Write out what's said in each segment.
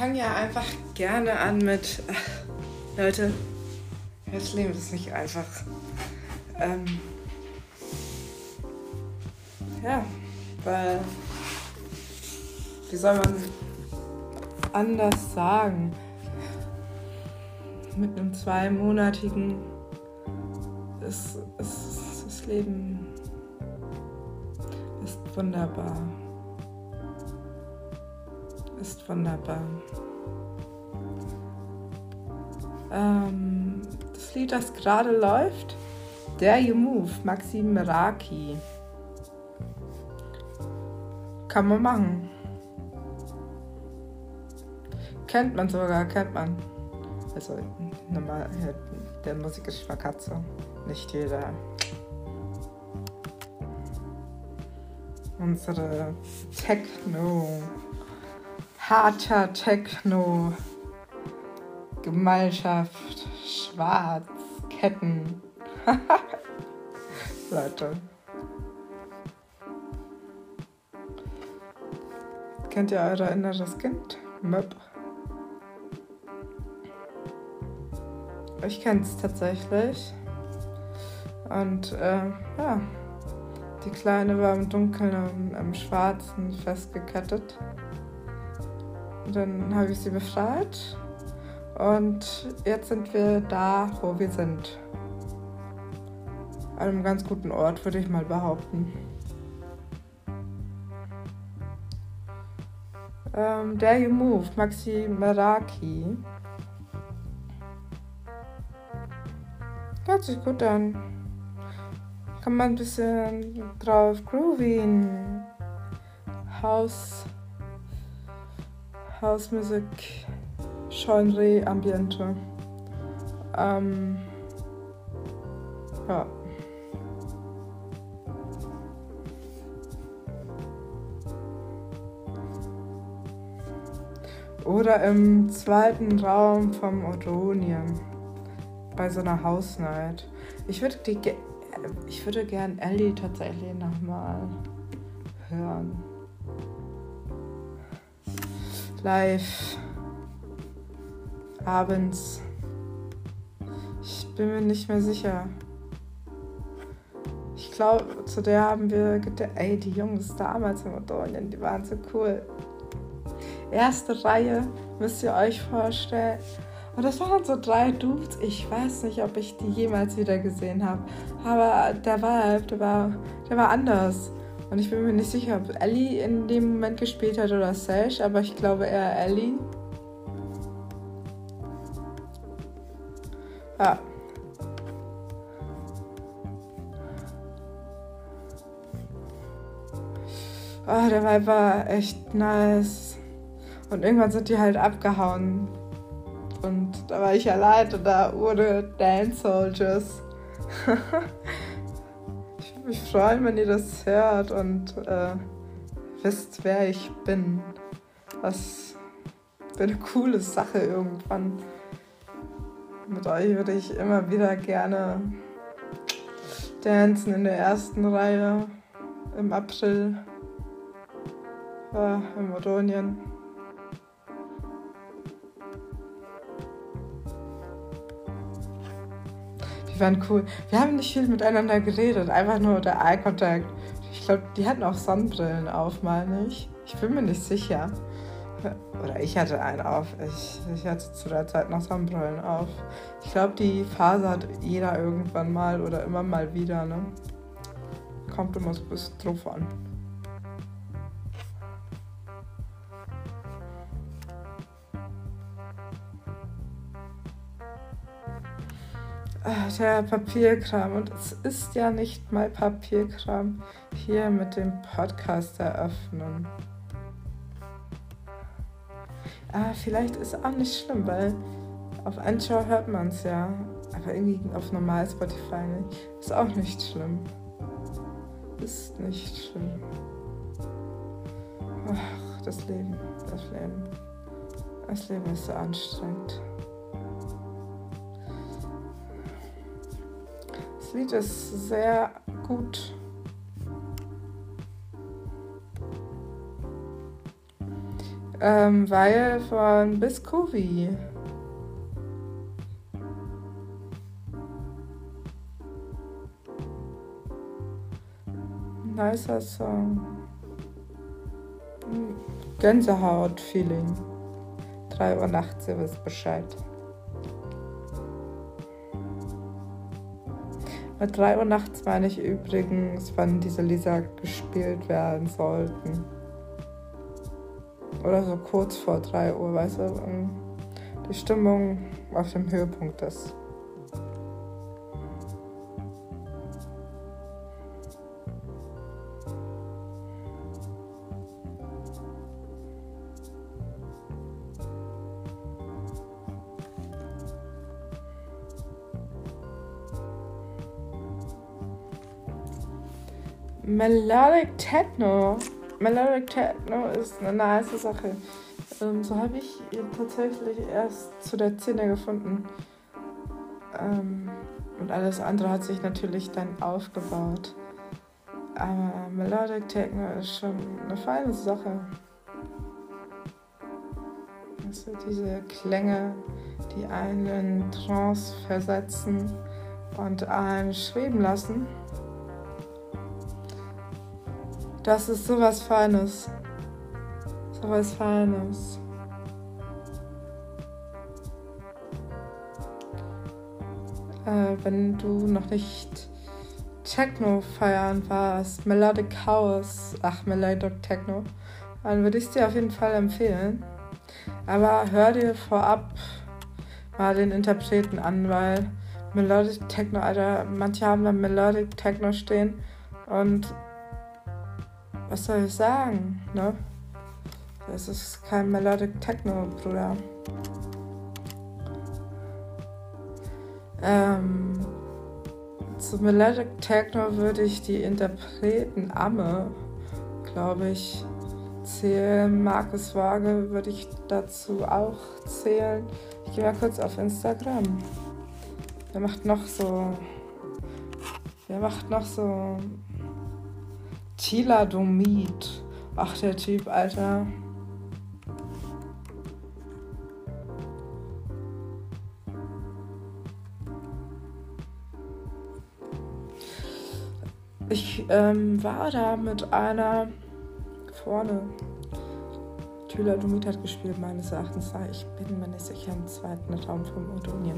fange ja einfach gerne an mit, ach, Leute, das Leben ist nicht einfach. Ähm, ja, weil, wie soll man anders sagen? Mit einem zweimonatigen ist, ist das Leben ist wunderbar. Ist wunderbar. Ähm, das Lied, das gerade läuft, Dare You Move, Maxim Meraki. Kann man machen. Kennt man sogar, kennt man. Also normal, der Musikgeschmack hat so. Nicht jeder. Unsere Techno, harter Techno, Gemeinschaft, Schwarz, Ketten. Leute. Kennt ihr euer inneres Kind? Möp. Ich kenne es tatsächlich. Und äh, ja, die Kleine war im Dunkeln im, im Schwarzen festgekettet. Dann habe ich sie befreit. Und jetzt sind wir da, wo wir sind. An einem ganz guten Ort, würde ich mal behaupten. Ähm, Dare You Move, Maxi Meraki. Hört sich gut an. Kann man ein bisschen drauf groovien. Haus. Hausmusik. Genre, Ambiente. Ähm, ja. Oder im zweiten Raum vom Odonien. Bei so einer Hausnight. Ich würde die ich würde gern Ellie tatsächlich nochmal hören. Live. Abends. Ich bin mir nicht mehr sicher. Ich glaube, zu der haben wir ey, die Jungs damals in Odonien, die waren so cool erste Reihe, müsst ihr euch vorstellen. Und das waren so drei Dudes. Ich weiß nicht, ob ich die jemals wieder gesehen habe. Aber der Vibe, der war, der war anders. Und ich bin mir nicht sicher, ob Ellie in dem Moment gespielt hat oder Sash, aber ich glaube eher Ellie. Ja. Oh, der Vibe war echt nice. Und irgendwann sind die halt abgehauen. Und da war ich allein und da ohne Dance Soldiers. mich freuen, wenn ihr das hört und äh, wisst, wer ich bin. Was für eine coole Sache irgendwann. Mit euch würde ich immer wieder gerne dancen in der ersten Reihe im April äh, in Odonien. Waren cool. Wir haben nicht viel miteinander geredet, einfach nur der Eye Contact. Ich glaube, die hatten auch Sonnenbrillen auf, meine ich. Ich bin mir nicht sicher. Oder ich hatte einen auf. Ich, ich hatte zu der Zeit noch Sonnenbrillen auf. Ich glaube, die Phase hat jeder irgendwann mal oder immer mal wieder. Ne? Kommt immer so ein bisschen drauf an. Der Papierkram. Und es ist ja nicht mal Papierkram hier mit dem Podcast eröffnen. Ah, vielleicht ist auch nicht schlimm, weil auf Anschau hört man es ja. Aber irgendwie auf normal Spotify nicht. Ist auch nicht schlimm. Ist nicht schlimm. Ach, das Leben, das Leben. Das Leben ist so anstrengend. Das Lied ist sehr gut. Ähm, weil von Biscovi. Nicer Song. Gänsehaut-Feeling. 3 Uhr nachts, ihr wisst Bescheid. Mit 3 Uhr nachts meine ich übrigens, wann diese Lieder gespielt werden sollten. Oder so kurz vor 3 Uhr, weißt du, die Stimmung auf dem Höhepunkt ist. Melodic Techno. Melodic Techno ist eine nice Sache. Ähm, so habe ich tatsächlich erst zu der Szene gefunden. Ähm, und alles andere hat sich natürlich dann aufgebaut. Aber Melodic Techno ist schon eine feine Sache. Also diese Klänge, die einen in Trance versetzen und einen schweben lassen. Das ist sowas Feines. Sowas Feines. Äh, wenn du noch nicht Techno feiern warst, Melodic House, ach, Melodic Techno, dann würde ich es dir auf jeden Fall empfehlen. Aber hör dir vorab mal den Interpreten an, weil Melodic Techno, Alter, manche haben da Melodic Techno stehen und was soll ich sagen, ne? Das ist kein Melodic Techno, Bruder. Ähm, zu Melodic Techno würde ich die Interpreten Amme, glaube ich, zählen. Markus Waage würde ich dazu auch zählen. Ich gehe mal kurz auf Instagram. Wer macht noch so. Wer macht noch so Tiladomid. Ach, der Typ, Alter. Ich ähm, war da mit einer vorne. Tyladomid hat gespielt, meines Erachtens war ich bin mir nicht sicher im zweiten Raum vom Odonien.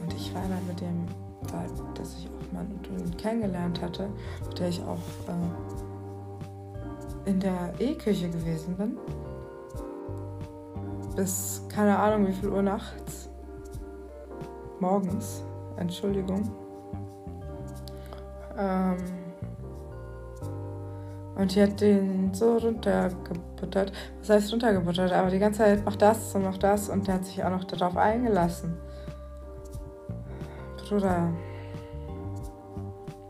Und ich war da mit dem Vibe, dass ich auch mal Odonien kennengelernt hatte, mit der ich auch äh, in der E-Küche gewesen bin. Bis keine Ahnung wie viel Uhr nachts. Morgens. Entschuldigung. Ähm und die hat den so runtergebuttert. Was heißt runtergebuttert? Aber die ganze Zeit macht das und macht das und der hat sich auch noch darauf eingelassen. Bruder.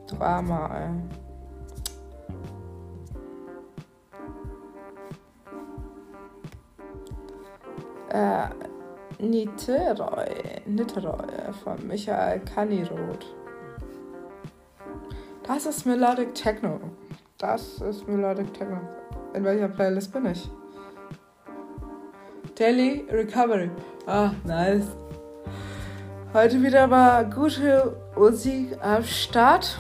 Du armer, ey. Äh, Niteroi, Niteroi von Michael Kaniroth. Das ist Melodic Techno. Das ist Melodic Techno. In welcher Playlist bin ich? Daily Recovery. Ah, nice. Heute wieder mal gute Musik am Start.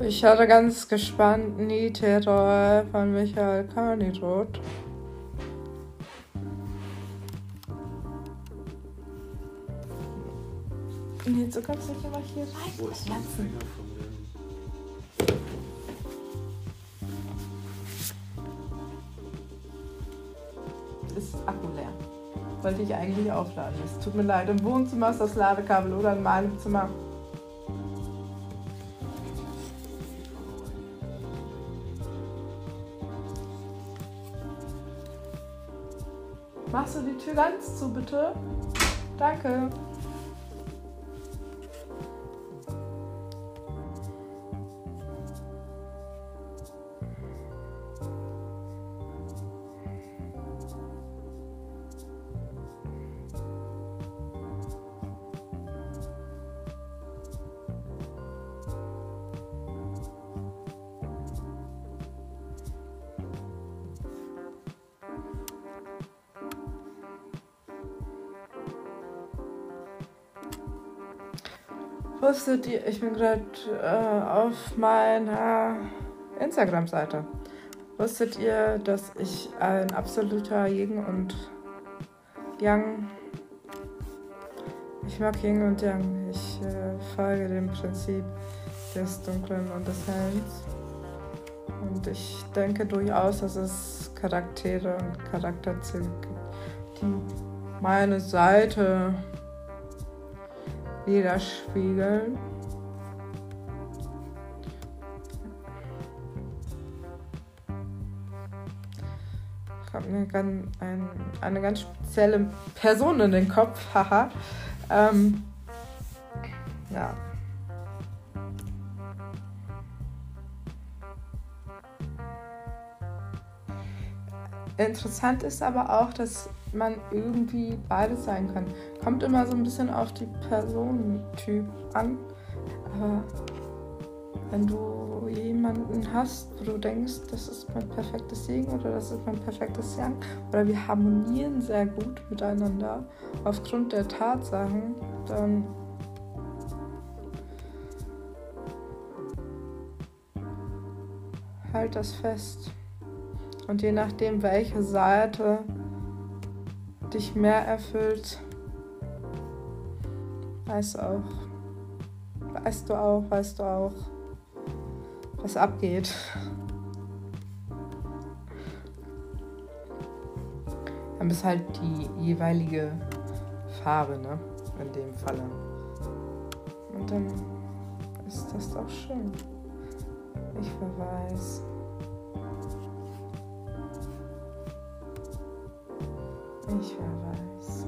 Ich hatte ganz gespannt Niterror von Michael Kaniroth. Nee, so kannst du nicht immer hier rein. Wo ist mein Finger von dem? Ist Akku leer. Wollte ich eigentlich aufladen. Es tut mir leid, im Wohnzimmer ist das Ladekabel oder in meinem Zimmer. Machst du die Tür ganz zu, bitte? Danke. Wusstet ihr, ich bin gerade äh, auf meiner Instagram-Seite. Wusstet ihr, dass ich ein absoluter Yin und Yang. Ich mag Yin und Yang. Ich äh, folge dem Prinzip des Dunklen und des Hellens. Und ich denke durchaus, dass es Charaktere und Charakterzüge gibt, die meine Seite widerspiegeln. Ich habe eine, ganz, ein, eine ganz spezielle Person in den Kopf, haha. ähm, ja. Interessant ist aber auch, dass man irgendwie beides sein kann. Kommt immer so ein bisschen auf die Personentyp an. Aber wenn du jemanden hast, wo du denkst, das ist mein perfektes Segen oder das ist mein perfektes Yang, oder wir harmonieren sehr gut miteinander aufgrund der Tatsachen, dann halt das fest. Und je nachdem, welche Seite dich mehr erfüllt, weißt auch, weißt du auch, weißt du auch, was abgeht. Dann bist halt die jeweilige Farbe, ne? In dem Falle. Und dann ist das doch schön. Ich verweis. Ich weiß.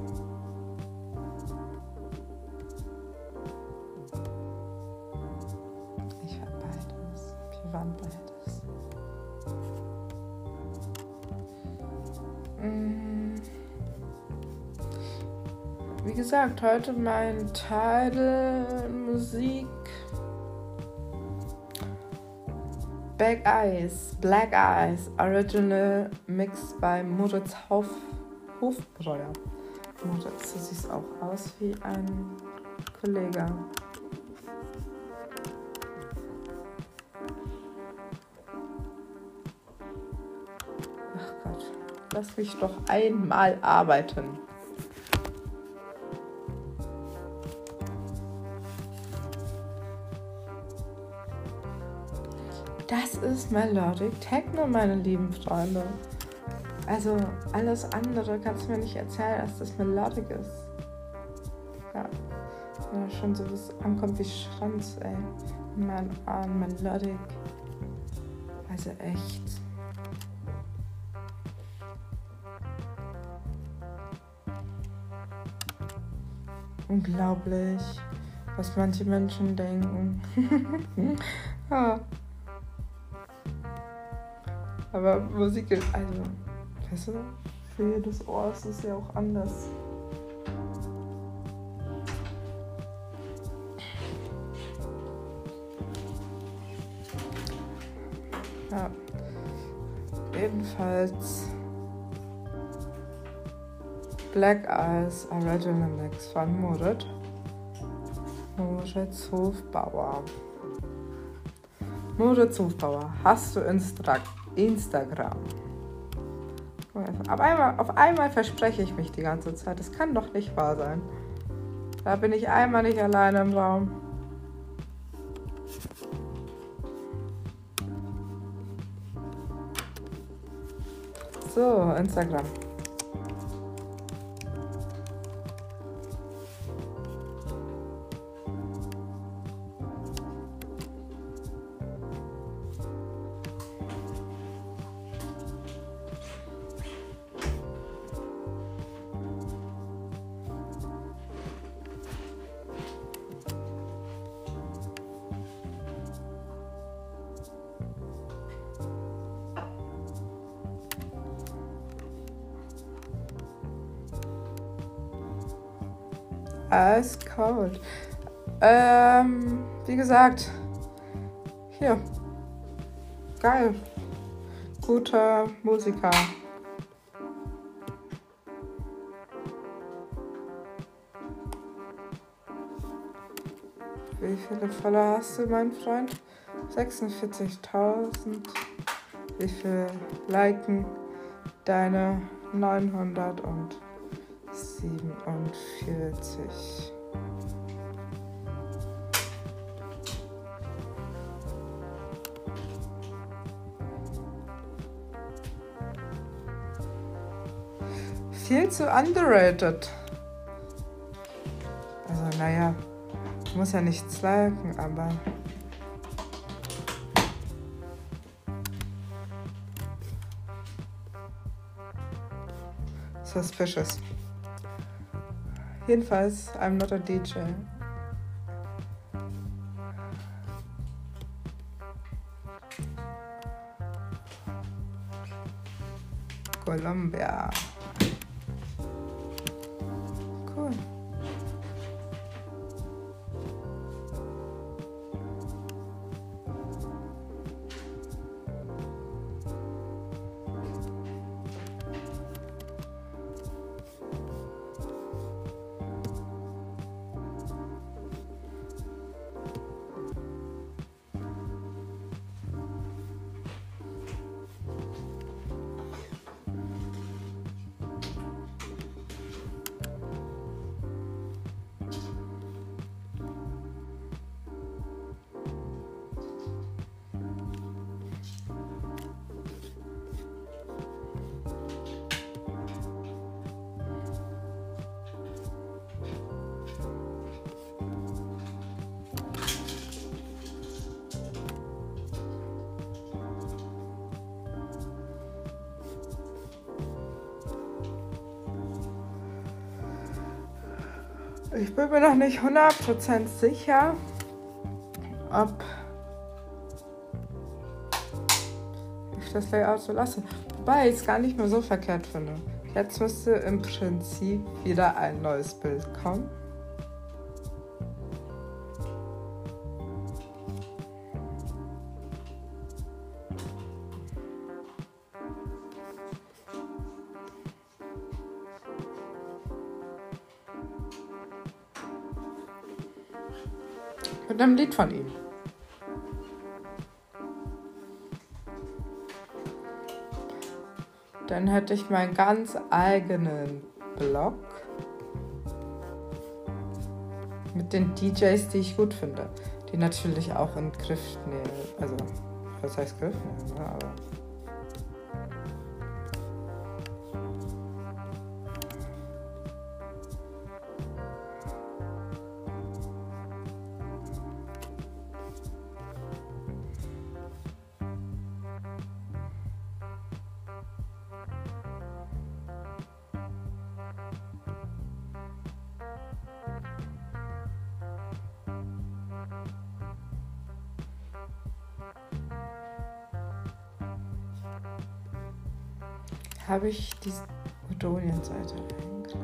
Ich war beides. Wir waren beides. Mm. Wie gesagt, heute mein Teil Musik. Black Eyes, Black Eyes, Original Mix bei Moritz Hauf Hofbräuer. Moritz, du siehst auch aus wie ein Kollege. Ach Gott, lass mich doch einmal arbeiten. Das ist Melodic Techno, meine lieben Freunde. Also alles andere kannst du mir nicht erzählen, dass das Melodic ist. Ja. ja schon so was ankommt wie Schranz, ey. Mein Arm, Melodic. Also echt. Unglaublich, was manche Menschen denken. ja. Aber Musik ist, also Du, für jedes Ohr ist es ja auch anders. Ja. Ebenfalls Black Eyes Original Mix von Moritz. Moritz Hofbauer. Moritz Hofbauer, hast du Instra Instagram? Auf einmal, auf einmal verspreche ich mich die ganze Zeit. Das kann doch nicht wahr sein. Da bin ich einmal nicht alleine im Raum. So, Instagram. Eiskalt. Ähm, wie gesagt, hier. Geil. Guter Musiker. Wie viele Follower hast du, mein Freund? 46.000. Wie viel liken deine 900 Viel zu underrated. Also naja, muss ja nichts liken, aber... Suspicious. Jedenfalls, I'm not a DJ. Colombia. Bin noch nicht 100% sicher, ob ich das Layout so lasse. Wobei ich es gar nicht mehr so verkehrt finde. Jetzt müsste im Prinzip wieder ein neues Bild kommen. Einem Lied von ihm. Dann hätte ich meinen ganz eigenen Blog mit den DJs, die ich gut finde. Die natürlich auch in Griff nehmen. Also, was heißt Griff nehmen? Ne? Aber habe ich die Odonien-Seite eigentlich?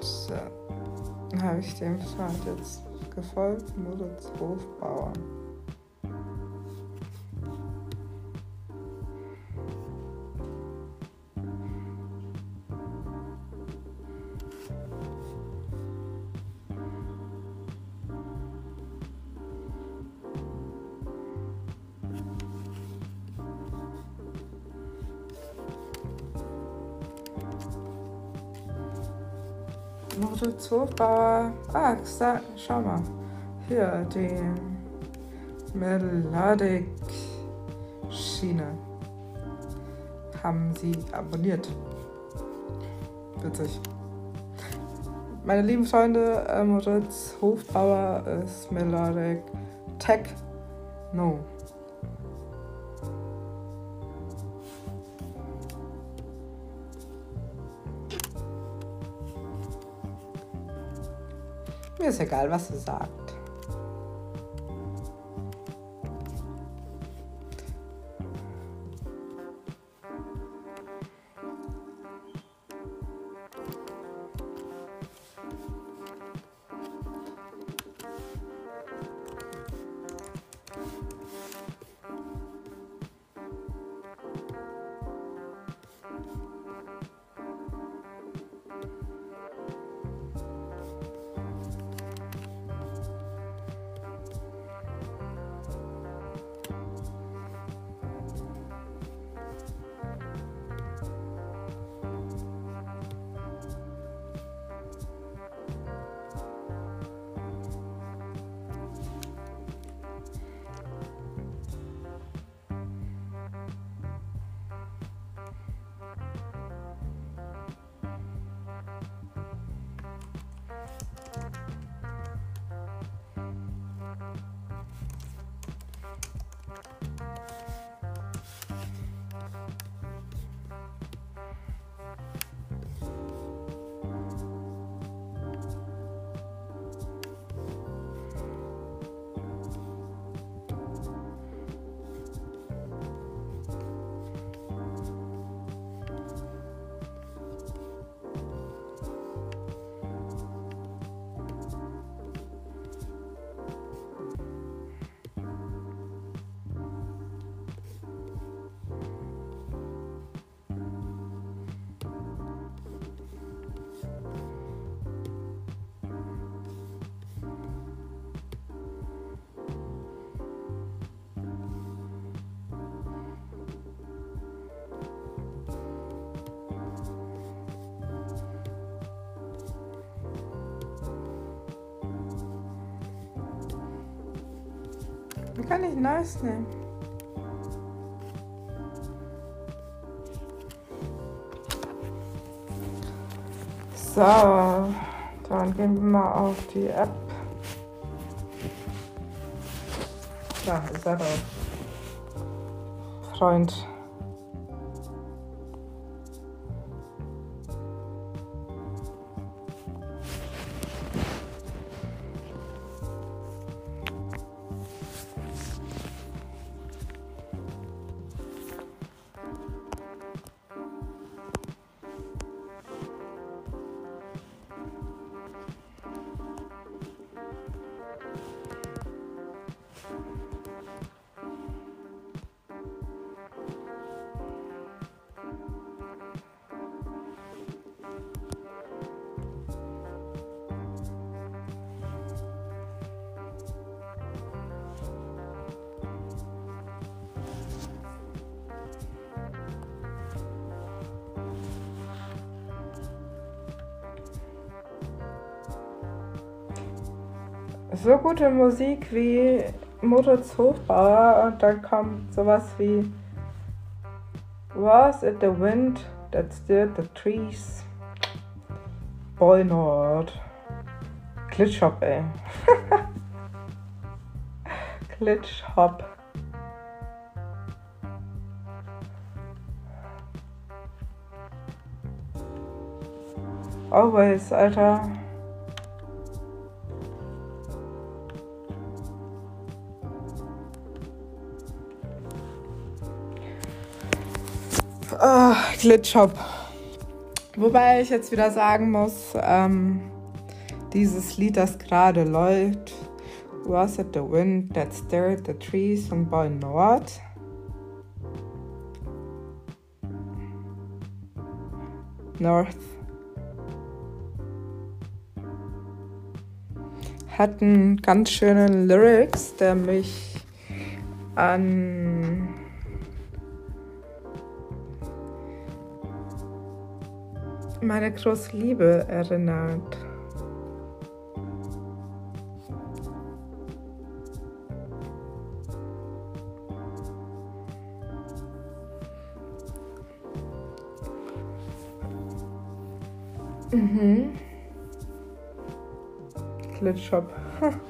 So, habe ich dem Pfad jetzt gefolgt, Moritz Hofbauer. Hofbauer. Ah, schau mal. Hier, die Melodic Schiene. Haben sie abonniert. Witzig. Meine lieben Freunde, äh, Moritz Hofbauer ist Melodic Tech. No. Mir ist egal, was du sagst. Kann ich nice nehmen? So, dann gehen wir mal auf die App. Da ist er doch. Freund. Gute Musik wie Moritz Hofbauer und dann kommt sowas wie Was it the wind that stirred the trees? Boy Nord. Glitchhop, ey. Glitchhop. Always, Alter. Glitchhop. Wobei ich jetzt wieder sagen muss, ähm, dieses Lied, das gerade läuft, Was it the wind that stirred the trees von Boy Nord? North. Hat einen ganz schönen Lyrics, der mich an meine große Liebe erinnert. Mhm. Glitchshop.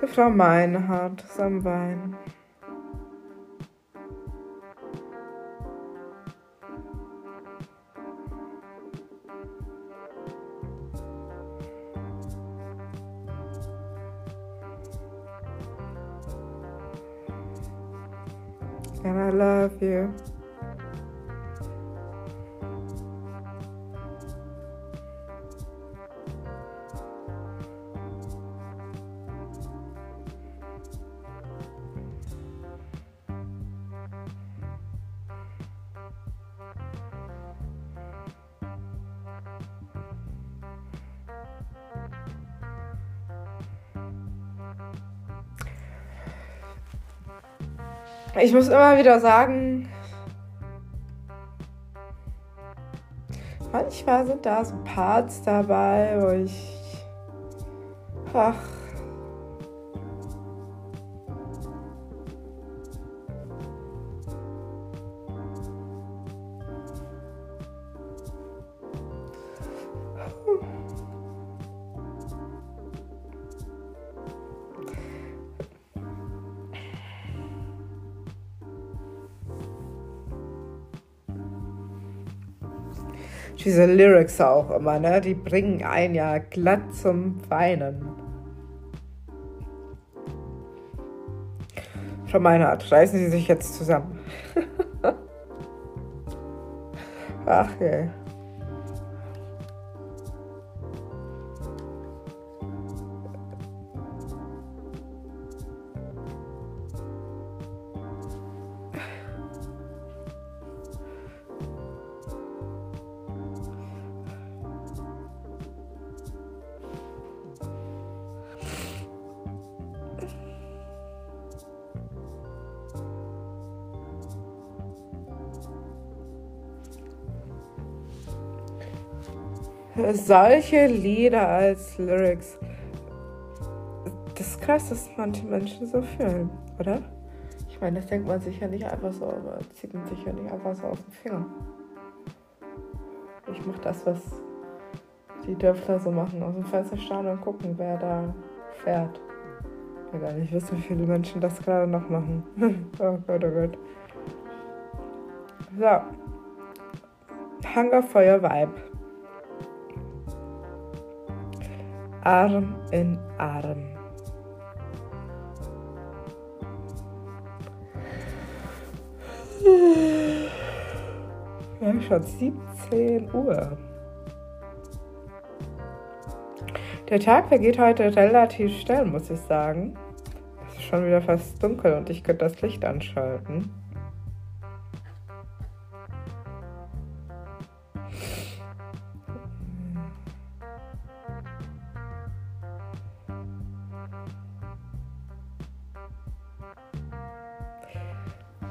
Die Frau Wein. And I love you. Ich muss immer wieder sagen, manchmal sind da so Parts dabei, wo ich. Ach. Diese Lyrics auch immer, ne? Die bringen einen ja glatt zum Weinen. Frau Meinhardt, reißen Sie sich jetzt zusammen. Ach je. Solche Lieder als Lyrics. Das ist krass, dass manche Menschen so fühlen, oder? Ich meine, das denkt man sich ja nicht einfach so, aber zieht man sich ja nicht einfach so aus dem Finger. Ich mache das, was die Dörfler so machen, aus dem Fenster schauen und gucken, wer da fährt. Ich gar nicht wie viele Menschen das gerade noch machen. oh Gott, oh Gott. So. Hunger Feuer Vibe. Arm in Arm. Ja, schon 17 Uhr. Der Tag vergeht heute relativ schnell, muss ich sagen. Es ist schon wieder fast dunkel und ich könnte das Licht anschalten.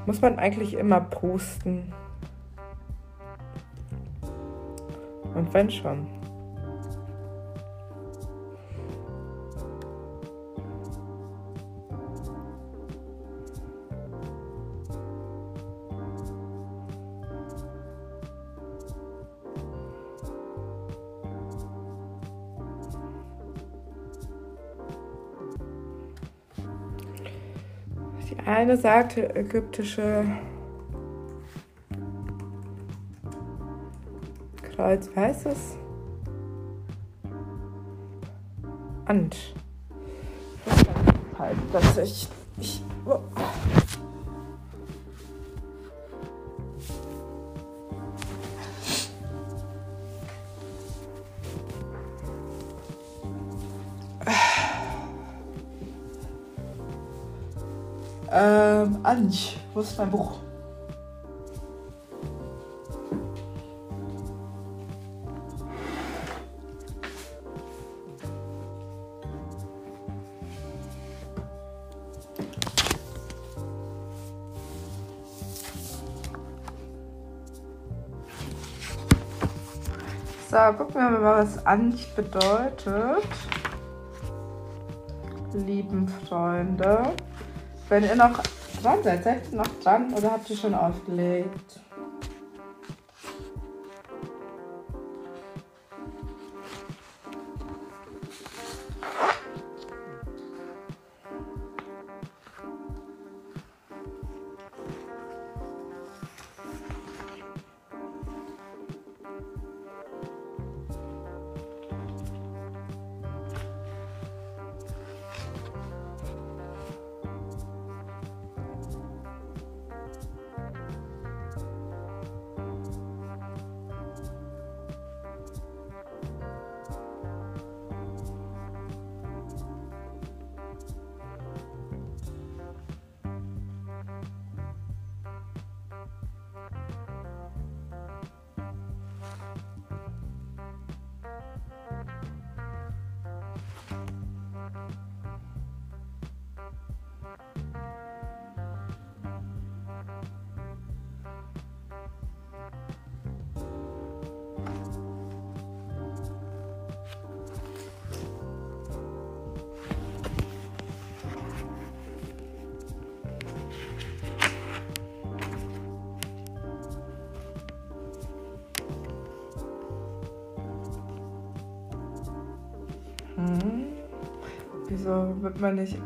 Muss man eigentlich immer posten? Und wenn schon? Eine sagte, ägyptische Kreuz, wie heißt es? Ant. Halt, dass ich. ist mein Buch. So, gucken wir mal, was Anch bedeutet. Lieben Freunde, wenn ihr noch dran seid, seid ihr noch dran oder habt ihr schon aufgelegt? Wieso wird man nicht.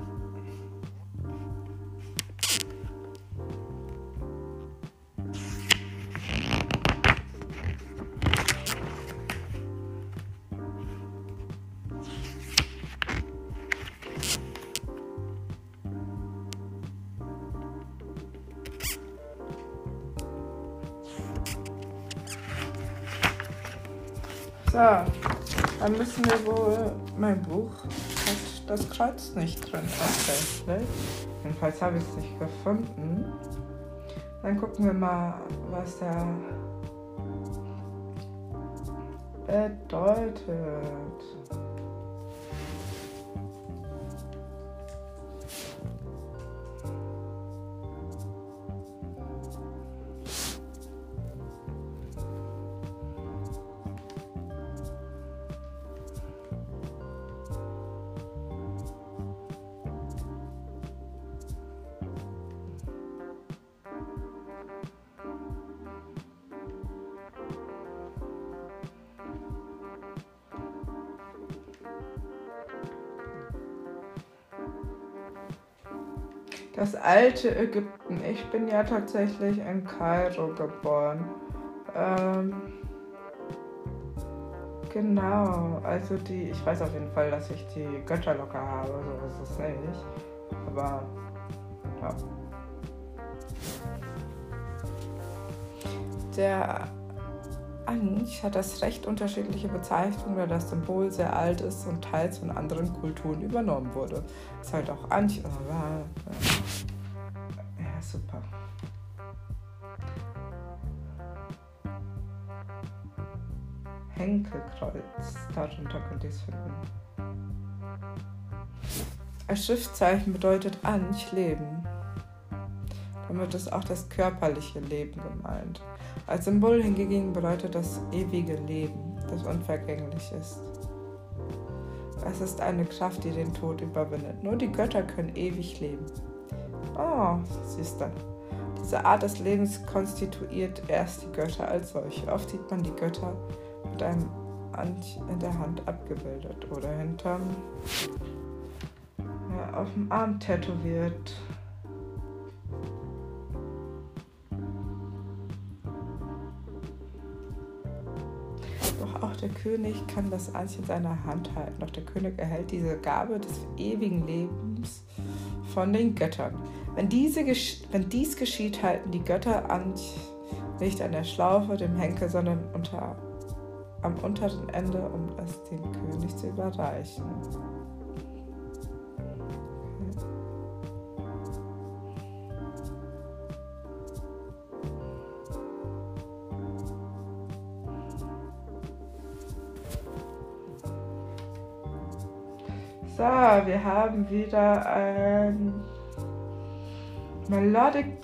So, dann müssen wir wohl. Mein Buch das Kreuz nicht drin, tatsächlich. Jedenfalls habe ich es nicht gefunden. Dann gucken wir mal, was der bedeutet. Alte Ägypten. Ich bin ja tatsächlich in Kairo geboren. Ähm, genau, also die, ich weiß auf jeden Fall, dass ich die Götter locker habe, so ist es nicht. Aber ja. Der Anch hat das recht unterschiedliche Bezeichnungen, da das Symbol sehr alt ist und teils von anderen Kulturen übernommen wurde. Ist halt auch Anch. Ja, super. Henkelkreuz, darunter könnt ihr es finden. Als Schriftzeichen bedeutet Anch Leben. Damit ist auch das körperliche Leben gemeint. Als Symbol hingegen bedeutet das ewige Leben, das unvergänglich ist. Es ist eine Kraft, die den Tod überwindet. Nur die Götter können ewig leben. Oh, siehst du. Diese Art des Lebens konstituiert erst die Götter als solche. Oft sieht man die Götter mit einem Ant in der Hand abgebildet oder hinterm ja, auf dem Arm tätowiert. der König kann das Anch in seiner Hand halten. Doch der König erhält diese Gabe des ewigen Lebens von den Göttern. Wenn, diese, wenn dies geschieht, halten die Götter Anch nicht an der Schlaufe, dem Henkel, sondern unter, am unteren Ende, um es dem König zu überreichen. So, wir haben wieder ein Melodic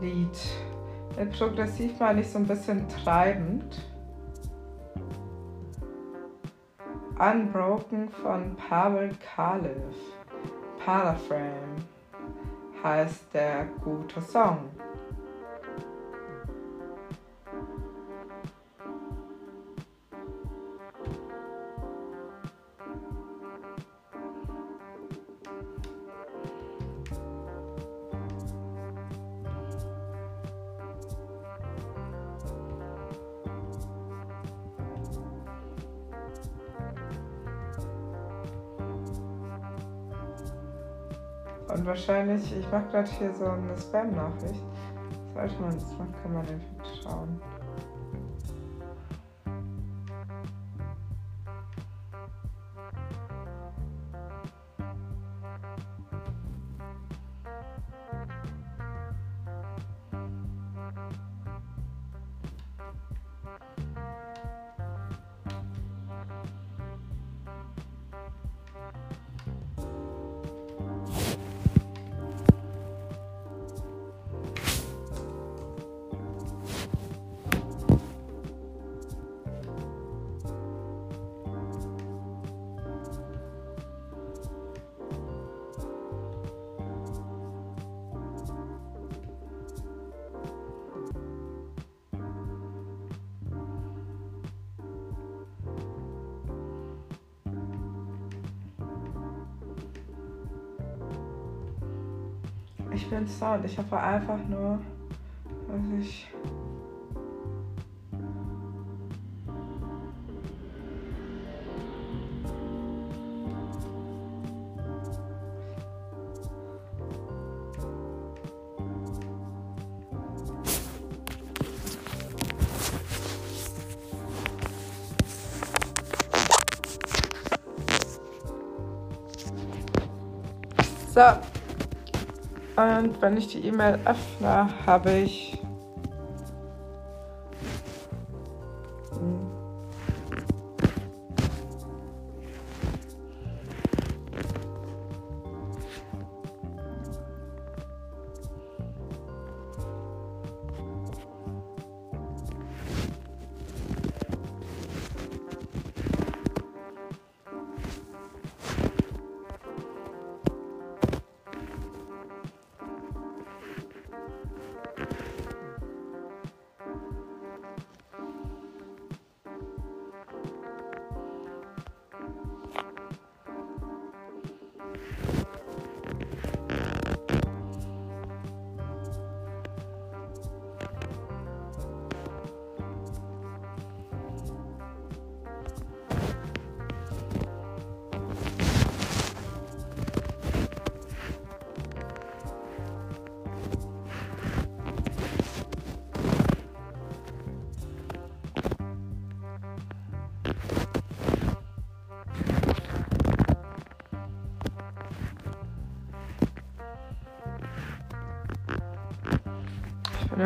Lied. Mit progressiv meine ich so ein bisschen treibend. Unbroken von Pavel Kalev. Paraframe heißt der gute Song. Wahrscheinlich, ich mache gerade hier so eine Spam-Nachricht. Sollte man das machen, kann man einfach schauen. Sound. Ich hoffe einfach nur, dass ich. So. Und wenn ich die E-Mail öffne, habe ich.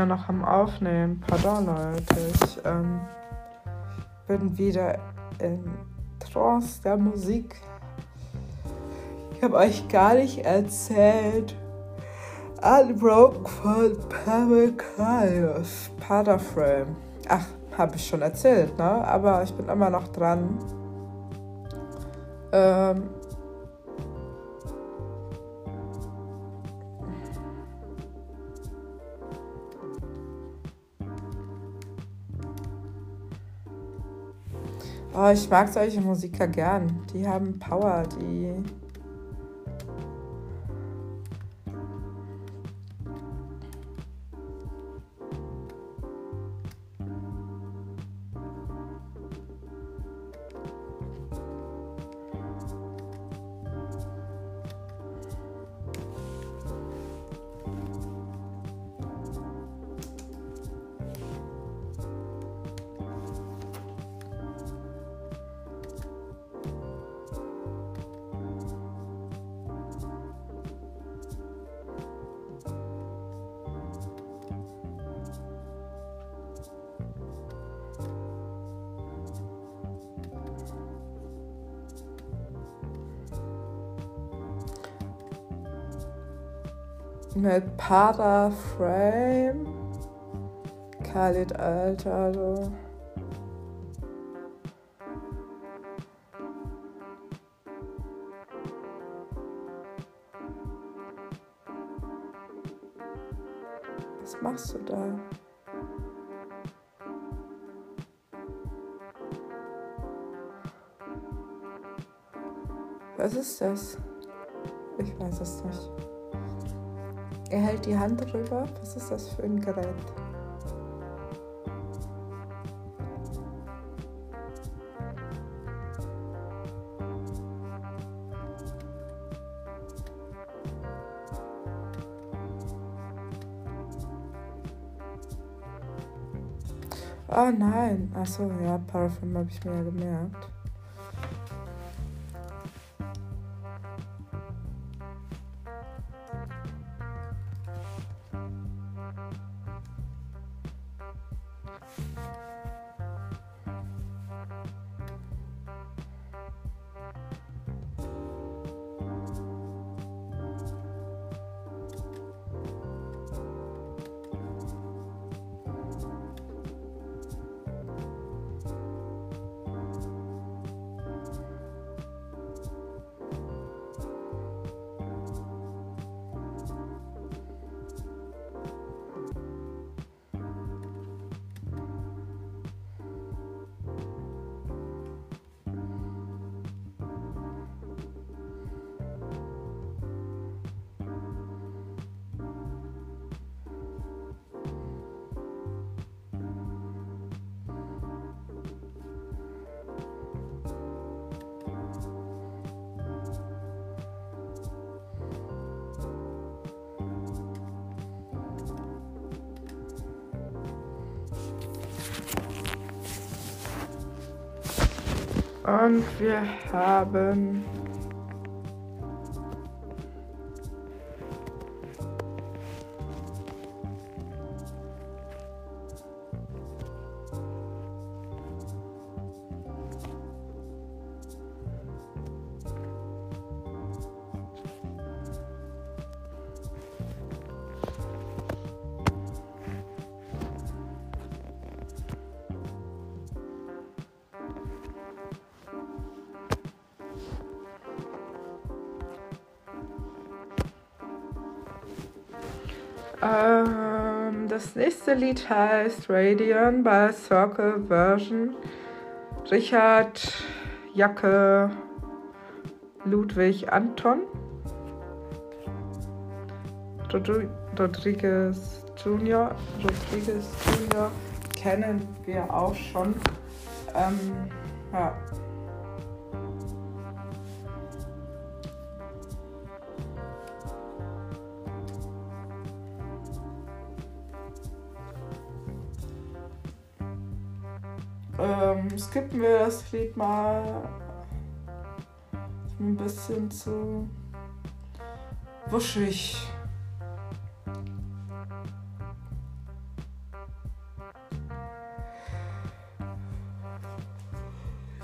Noch am Aufnehmen. Pardon, Leute. Ich ähm, bin wieder in Trance der Musik. Ich habe euch gar nicht erzählt. Unbroken von Pavel Kaios. Paterframe. Ach, habe ich schon erzählt, ne? Aber ich bin immer noch dran. Ähm, Oh, ich mag solche Musiker gern. Die haben Power, die. Mit Paraframe. Khalid Alter. Was Hand drüber. Was ist das für ein Gerät? Oh nein. Achso, ja, Parfüm habe ich mir ja gemerkt. Und wir haben Ähm, das nächste Lied heißt Radion bei Circle Version. Richard Jacke Ludwig Anton. Rodriguez Junior. Rodriguez Junior kennen wir auch schon. Ähm, ja. Skippen wir das Lied mal ein bisschen zu wuschig.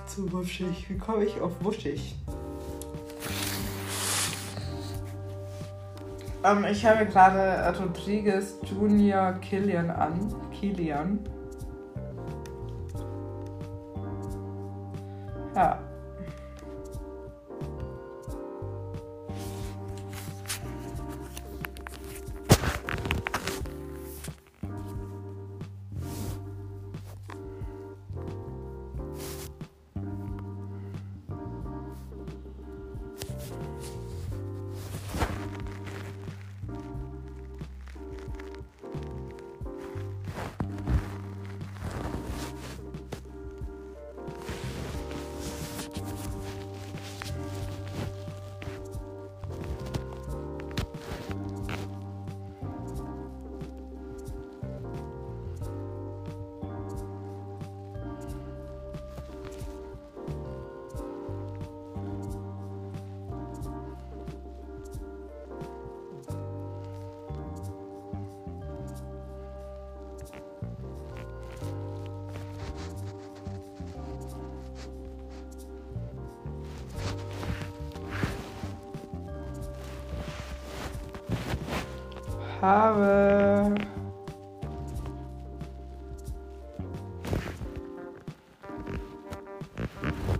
Zu wuschig. Wie komme ich auf wuschig? Ähm, ich habe gerade Rodriguez Junior Killian an. Kilian. Ja. Habe.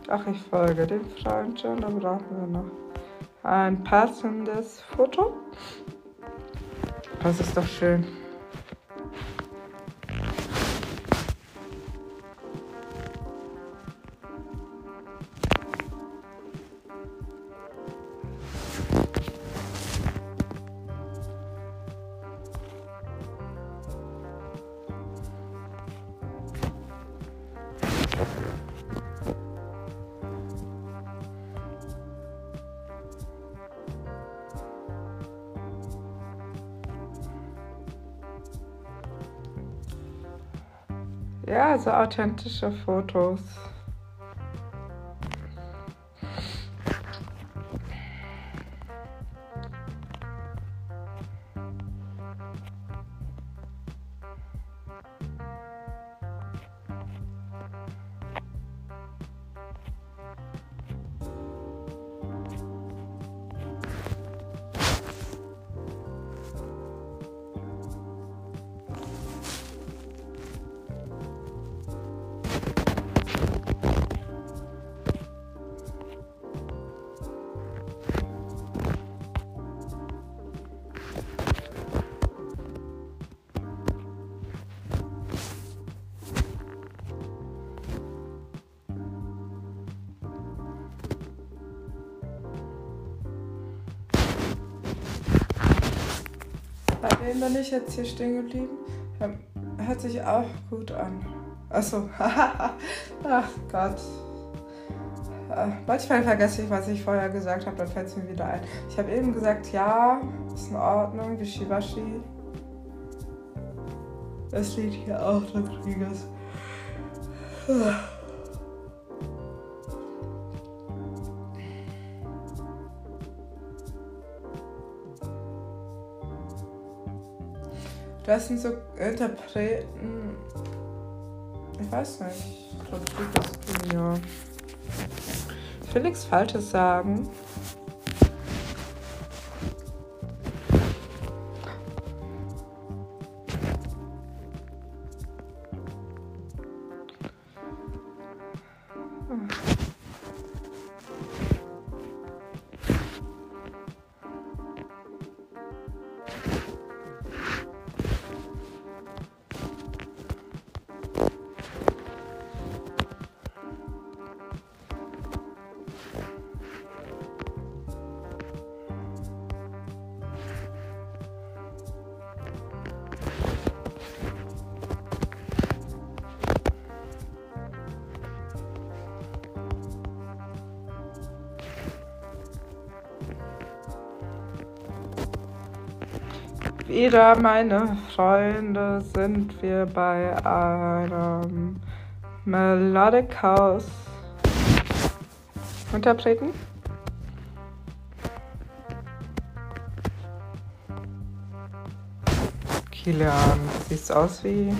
Ach, ich folge dem Freund schon, da brauchen wir noch ein passendes Foto. Das ist doch schön. Authentische Fotos. Wem bin ich jetzt hier stehen geblieben? Hört sich auch gut an. Achso, ach Gott. Äh, Manchmal vergesse ich, was ich vorher gesagt habe, dann fällt es mir wieder ein. Ich habe eben gesagt, ja, ist in Ordnung, Wischiwaschi. Das Lied hier auch, Rodriguez. Das sind so Interpreten. Ich weiß nicht. Rodriguez Junior. Ich will nichts Falsches sagen. Wieder, meine Freunde, sind wir bei einem Melodic House Interpreten. Kilian, siehst aus wie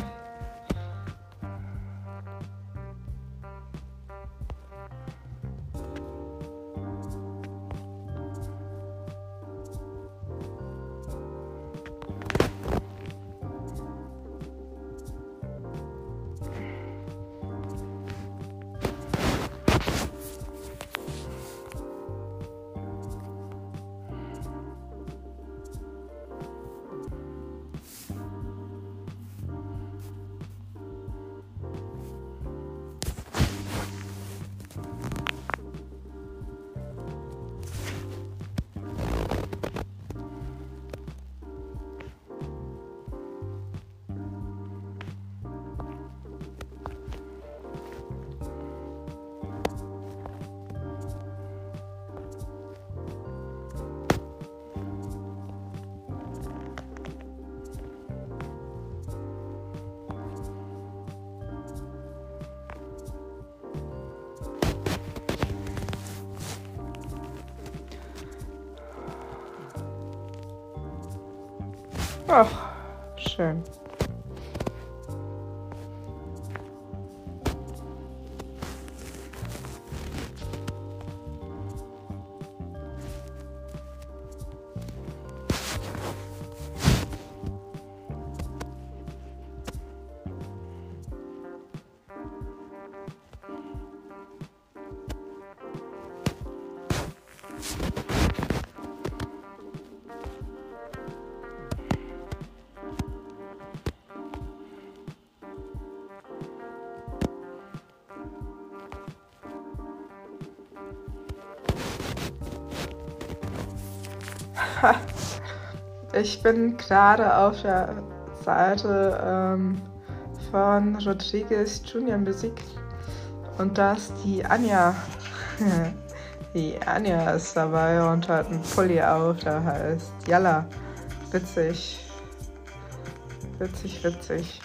Ich bin gerade auf der Seite ähm, von Rodriguez Junior Musik und da ist die Anja. Die Anja ist dabei und hat einen Pulli auf, der heißt Yalla. Witzig. Witzig, witzig.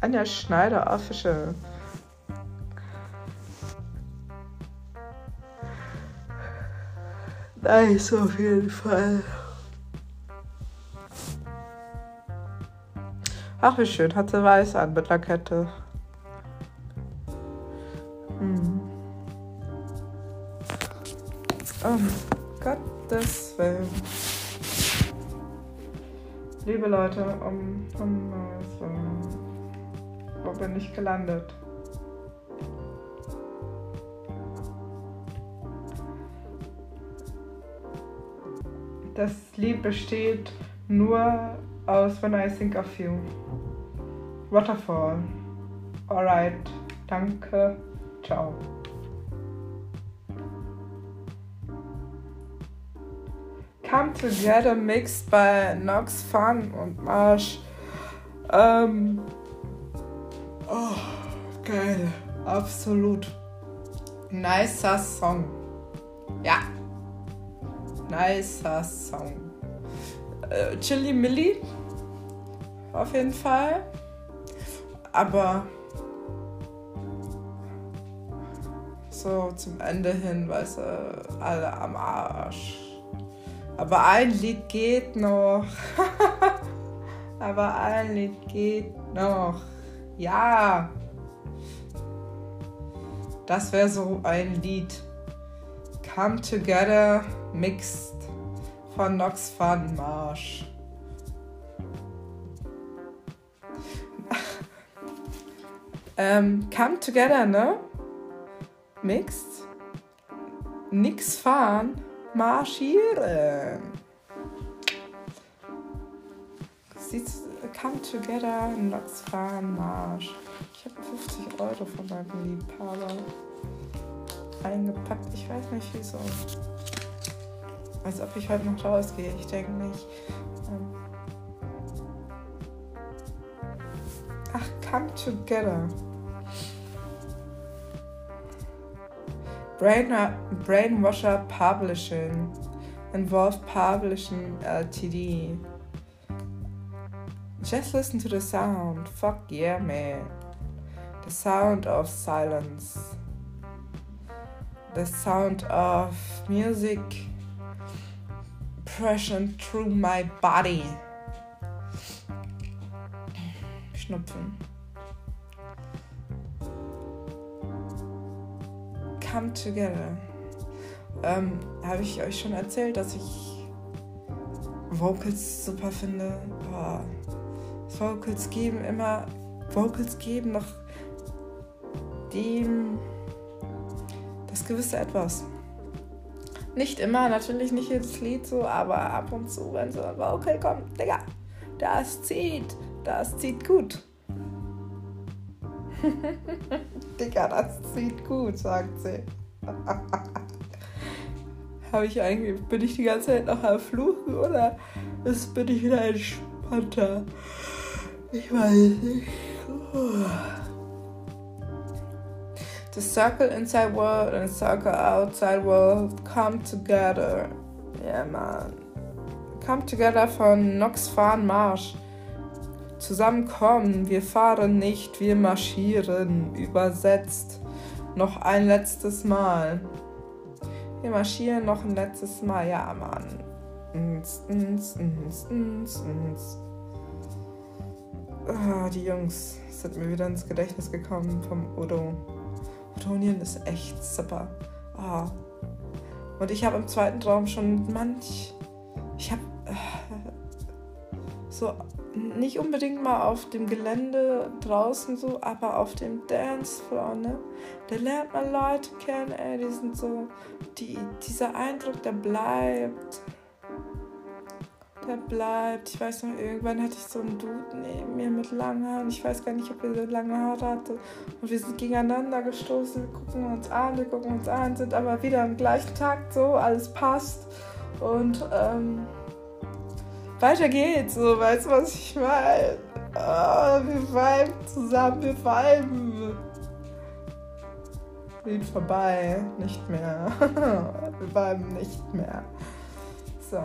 Anja Schneider Official. Nice auf jeden Fall. Ach, wie schön. Hat sie weiß an mit Kette. Hm. Um Gottes Willen. Liebe Leute, um, um also, wo bin ich gelandet? Das Lied besteht nur aus When I Think of You. Waterfall. Alright. Danke. Ciao. Come Together mixed bei Nox Fun und Marsh. Ähm. Oh, geil. Absolut. Nicer Song. Ja. Nicer Song. Äh, Chili Milli. Auf jeden Fall aber so zum Ende hin, weißt du, alle am Arsch. Aber ein Lied geht noch. aber ein Lied geht noch. Ja. Das wäre so ein Lied. Come Together Mixed von Nox Fun Marsch. Ähm, come together, ne? Mixed. Nix fahren, marschieren. Come together, nix fahren, marsch. Ich habe 50 Euro von meinem Liebhaber eingepackt. Ich weiß nicht wieso. Als ob ich heute noch rausgehe. Ich denke nicht. Ähm Ach, come together. Brain, Brainwasher Publishing. Involved Publishing Ltd. Just listen to the sound. Fuck yeah, man. The sound of silence. The sound of music pressing through my body. Schnupfen. Come Together. Ähm, Habe ich euch schon erzählt, dass ich Vocals super finde? Boah. Vocals geben immer. Vocals geben noch dem gewisse Etwas. Nicht immer, natürlich nicht jedes Lied so, aber ab und zu, wenn so ein Vocal kommt, Digga, das zieht, das zieht gut. Digga, das zieht gut, sagt sie. Habe ich eigentlich, bin ich die ganze Zeit noch am Fluchen oder ist, bin ich wieder entspannter? Ich weiß nicht. The circle inside world and circle outside world come together. Yeah, man. Come together von Nox Fahren Marsch. Zusammenkommen, wir fahren nicht, wir marschieren. Übersetzt. Noch ein letztes Mal. Wir marschieren noch ein letztes Mal. Ja, Mann. Ah, die Jungs sind mir wieder ins Gedächtnis gekommen vom Udo. Udonien ist echt super. Ah. Und ich habe im zweiten Traum schon manch. Ich habe äh, so nicht unbedingt mal auf dem Gelände draußen so, aber auf dem Dancefloor, ne? Da lernt man Leute kennen, ey, die sind so, die, dieser Eindruck, der bleibt. Der bleibt. Ich weiß noch, irgendwann hatte ich so einen Dude neben mir mit langen Haaren. Ich weiß gar nicht, ob er so lange Haare hatte. Und wir sind gegeneinander gestoßen, wir gucken uns an, wir gucken uns an, sind aber wieder am gleichen Tag so, alles passt. Und ähm, weiter geht's, so, weißt du, was ich meine? Oh, wir viben zusammen, wir viben. Lied vorbei, nicht mehr. wir viben nicht mehr. So.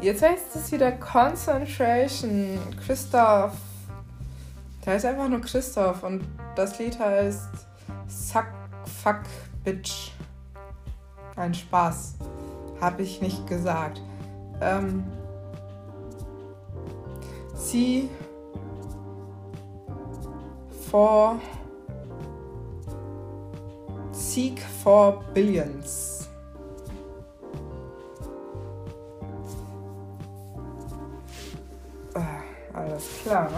Jetzt heißt es wieder Concentration. Christoph. Der heißt einfach nur Christoph und das Lied heißt Suck Fuck Bitch. Ein Spaß. Hab ich nicht gesagt. Ähm, sie for Seek for Billions. alles klar.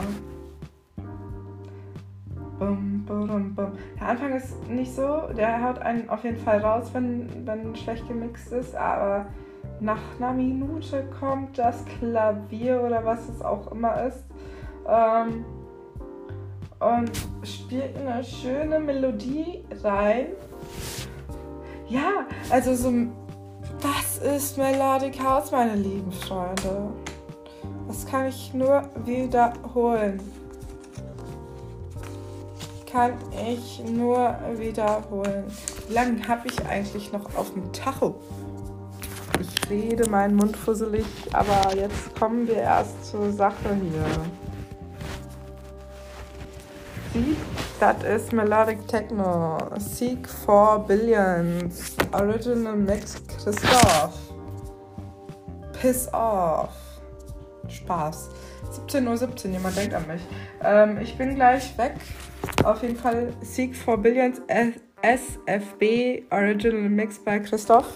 Bum, bum, bum. Der Anfang ist nicht so, der haut einen auf jeden Fall raus, wenn, wenn schlecht gemixt ist, aber nach einer Minute kommt das Klavier oder was es auch immer ist ähm, und spielt eine schöne Melodie rein. Ja, also so, das ist Melodic House, meine lieben Freunde. Das kann ich nur wiederholen. Kann ich nur wiederholen. Wie lange habe ich eigentlich noch auf dem Tacho? Ich rede meinen Mund fusselig, aber jetzt kommen wir erst zur Sache hier. Seek, das ist Melodic Techno. Seek for Billions. Original Mix Christoph. Piss off. Spaß. 17.17 Uhr, 17, jemand denkt an mich. Ähm, ich bin gleich weg. Auf jeden Fall Seek for Billions SFB Original Mix bei Christoph.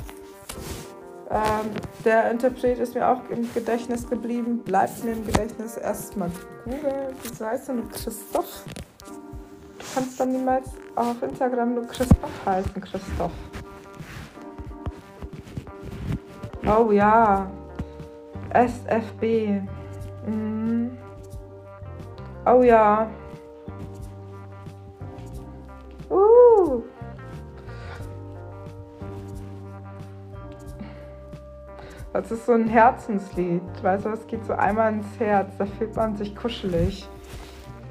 Ähm, der Interpret ist mir auch im Gedächtnis geblieben, bleibt mir im Gedächtnis. Erstmal Google, wie heißt du Christoph? Kannst dann niemals auf Instagram nur Christoph heißen, Christoph. Oh ja, SFB. Mhm. Oh ja. Uh. Das ist so ein Herzenslied. Weißt du, es geht so einmal ins Herz. Da fühlt man sich kuschelig.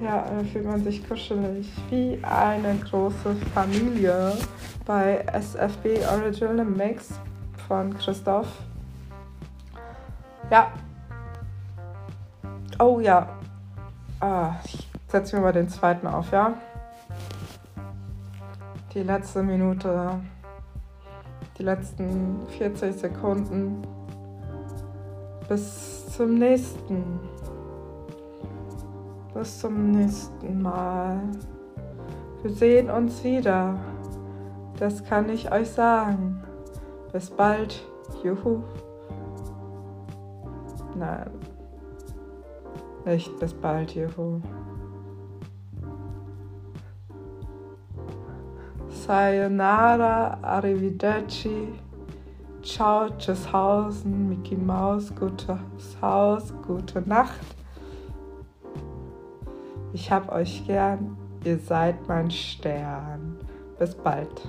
Ja, da fühlt man sich kuschelig. Wie eine große Familie bei SFB Original Mix von Christoph. Ja. Oh ja. Ah, ich setze mir mal den zweiten auf, ja? Die letzte Minute. Die letzten 40 Sekunden. Bis zum nächsten. Bis zum nächsten Mal. Wir sehen uns wieder. Das kann ich euch sagen. Bis bald. Juhu. Nein. Nicht bis bald, Juhu. Sayonara, Arrivederci, Ciao, Tschüsshausen, Mickey Maus, gutes Haus, gute Nacht. Ich hab euch gern, ihr seid mein Stern. Bis bald.